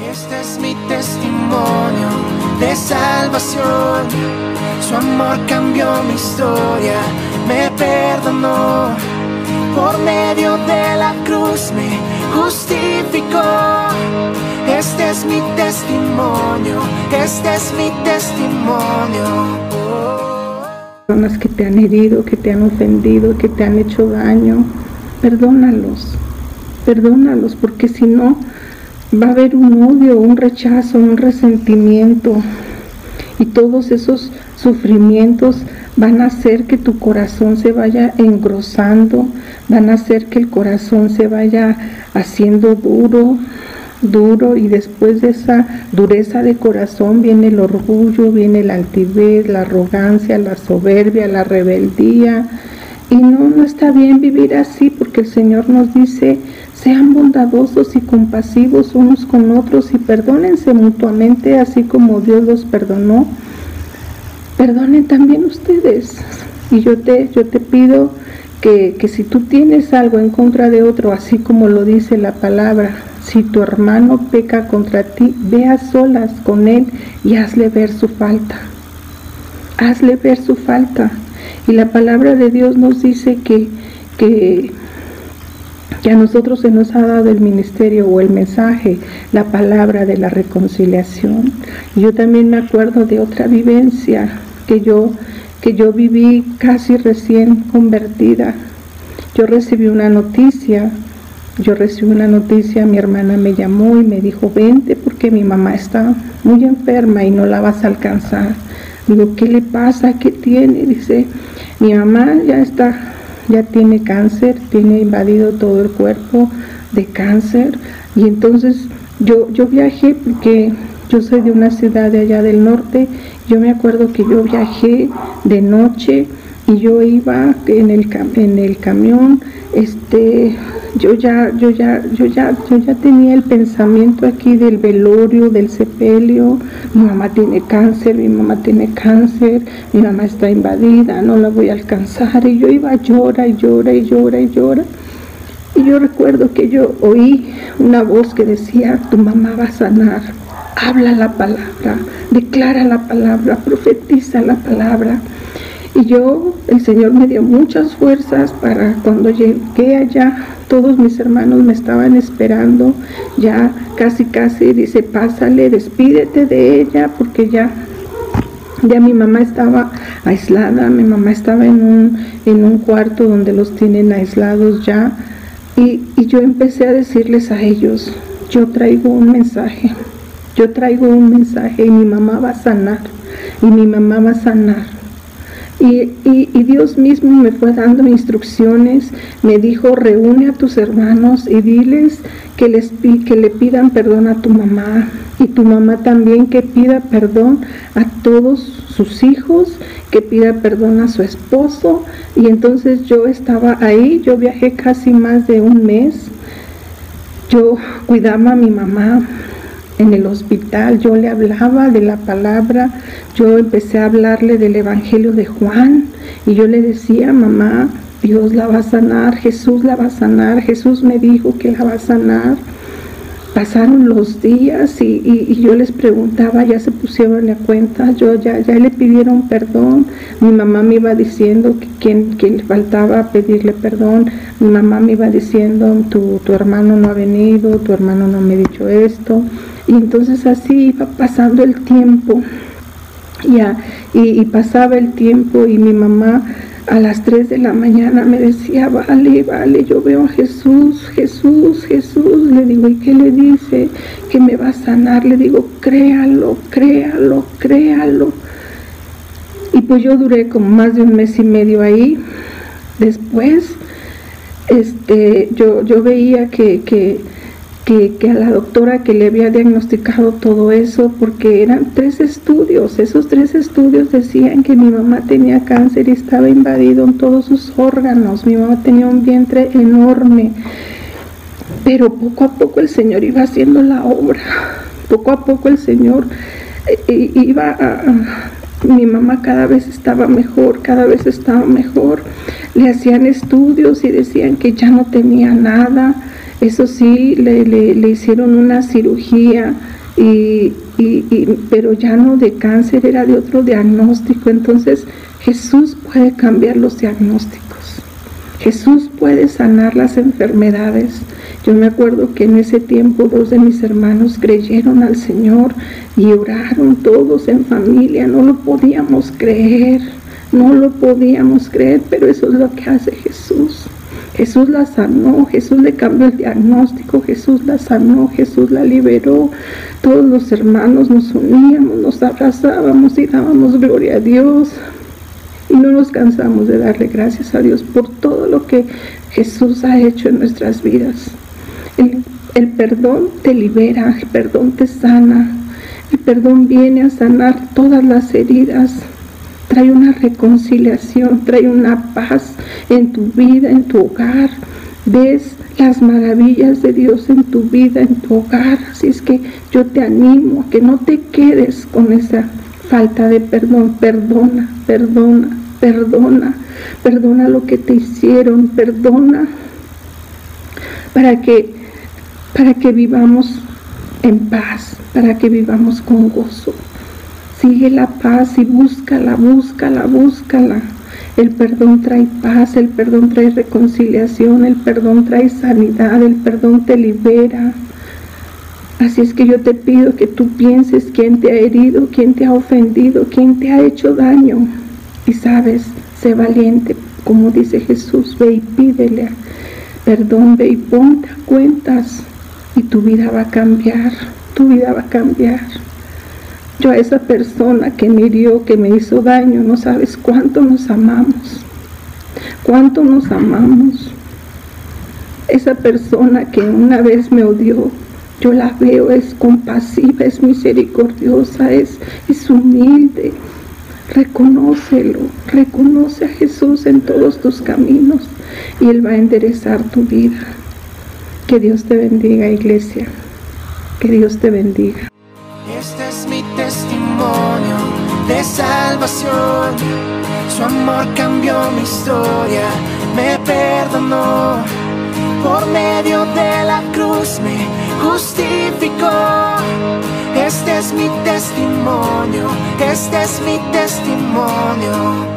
Este es mi testimonio de salvación. Su amor cambió mi historia, me perdonó. Por medio de la cruz me justificó. Este es mi testimonio, este es mi testimonio. Personas que te han herido, que te han ofendido, que te han hecho daño, perdónalos, perdónalos, porque si no, va a haber un odio, un rechazo, un resentimiento. Y todos esos sufrimientos van a hacer que tu corazón se vaya engrosando, van a hacer que el corazón se vaya haciendo duro, duro y después de esa dureza de corazón viene el orgullo, viene la altivez, la arrogancia, la soberbia, la rebeldía. Y no, no está bien vivir así porque el Señor nos dice, sean bondadosos y compasivos unos con otros y perdónense mutuamente así como Dios los perdonó. Perdonen también ustedes. Y yo te, yo te pido que, que si tú tienes algo en contra de otro, así como lo dice la palabra, si tu hermano peca contra ti, ve a solas con él y hazle ver su falta. Hazle ver su falta. Y la palabra de Dios nos dice que, que, a nosotros se nos ha dado el ministerio o el mensaje, la palabra de la reconciliación. Yo también me acuerdo de otra vivencia que yo, que yo viví casi recién convertida. Yo recibí una noticia yo recibí una noticia, mi hermana me llamó y me dijo, vente porque mi mamá está muy enferma y no la vas a alcanzar. Digo, ¿qué le pasa? ¿Qué tiene? Dice, mi mamá ya está, ya tiene cáncer, tiene invadido todo el cuerpo de cáncer. Y entonces yo, yo viajé porque yo soy de una ciudad de allá del norte. Yo me acuerdo que yo viajé de noche y yo iba en el, en el camión, este, yo ya, yo ya, yo ya, yo ya tenía el pensamiento aquí del velorio, del sepelio, mi mamá tiene cáncer, mi mamá tiene cáncer, mi mamá está invadida, no la voy a alcanzar, y yo iba llora y llora y llora y llora. Y yo recuerdo que yo oí una voz que decía, tu mamá va a sanar, habla la palabra, declara la palabra, profetiza la palabra. Y yo, el Señor me dio muchas fuerzas para cuando llegué allá, todos mis hermanos me estaban esperando, ya casi casi dice, pásale, despídete de ella, porque ya, ya mi mamá estaba aislada, mi mamá estaba en un, en un cuarto donde los tienen aislados ya, y, y yo empecé a decirles a ellos, yo traigo un mensaje, yo traigo un mensaje y mi mamá va a sanar, y mi mamá va a sanar y, Dios mismo me fue dando instrucciones, me dijo, reúne a tus hermanos y diles que, les, que le pidan perdón a tu mamá y tu mamá también que pida perdón a todos sus hijos, que pida perdón a su esposo. Y entonces yo estaba ahí, yo viajé casi más de un mes, yo cuidaba a mi mamá, en el hospital, yo le hablaba de la palabra, yo empecé a hablarle del Evangelio de Juan y yo le decía, mamá, Dios la va a sanar, Jesús la va a sanar, Jesús me dijo que la va a sanar. Pasaron los días y, yo les preguntaba, ya se pusieron a cuenta, yo ya, ya le pidieron perdón, mi mamá me iba diciendo que quien, le faltaba pedirle perdón, mi mamá me iba diciendo, tu, tu hermano no ha venido, tu hermano no me ha dicho esto, y entonces así iba pasando el tiempo, ya, y, pasaba el tiempo y mi mamá a las 3 de la mañana me decía, vale, vale, yo veo a Jesús, Jesús, Jesús. Le digo, ¿y qué le dice? Que me va a sanar. Le digo, créalo, créalo, créalo. Y pues yo duré como más de un mes y medio ahí. Después, este, yo, yo veía que, que que, a la doctora que le había diagnosticado todo eso, porque eran tres estudios, esos tres estudios decían que mi mamá tenía cáncer y estaba invadido en todos sus órganos, mi mamá tenía un vientre enorme, pero poco a poco el Señor iba haciendo la obra, poco a poco el Señor eh, eh, iba a... Mi mamá cada vez estaba mejor, cada vez estaba mejor. Le hacían estudios y decían que ya no tenía nada, Eso sí, le, le, hicieron una cirugía, y, pero ya no de cáncer, era de otro diagnóstico. Entonces Jesús puede cambiar los diagnósticos. Jesús puede sanar las enfermedades. Yo me acuerdo que en ese tiempo dos de mis hermanos creyeron al Señor y oraron todos en familia. No lo podíamos creer, no lo podíamos creer, pero eso es lo que hace Jesús. Jesús la sanó, Jesús le cambió el diagnóstico, Jesús la sanó, Jesús la liberó. Todos los hermanos nos uníamos, nos abrazábamos y dábamos gloria a Dios. Y no nos cansamos de darle gracias a Dios por todo lo que Jesús ha hecho en nuestras vidas. El, perdón te libera, el perdón te sana, el perdón viene a sanar todas las heridas, trae una reconciliación, trae una paz en tu vida, en tu hogar. Ves las maravillas de Dios en tu vida, en tu hogar. Así es que yo te animo a que no te quedes con esa falta de perdón. Perdona, perdona, perdona, perdona lo que te hicieron, perdona para que para que vivamos en paz, para que vivamos con gozo. Sigue la paz y búscala, búscala, búscala. El perdón trae paz, el perdón trae reconciliación, el perdón trae sanidad, el perdón te libera. Así es que yo te pido que tú pienses quién te ha herido, quién te ha ofendido, quién te ha hecho daño. Y sabes, sé valiente, como dice Jesús, ve y pídele perdón, ve y ponte a cuentas y tu vida va a cambiar, tu vida va a cambiar. Yo a esa persona que me hirió, que me hizo daño, no sabes cuánto nos amamos, cuánto nos amamos. Esa persona que una vez me odió, yo la veo, es compasiva, es misericordiosa, es, es humilde, Reconócelo, reconoce a Jesús en todos tus caminos y Él va a enderezar tu vida. Que Dios te bendiga, iglesia. Que Dios te bendiga. De salvación. Su amor cambió mi historia, me perdonó. Por medio de la cruz me justificó. Este es mi testimonio, este es mi testimonio.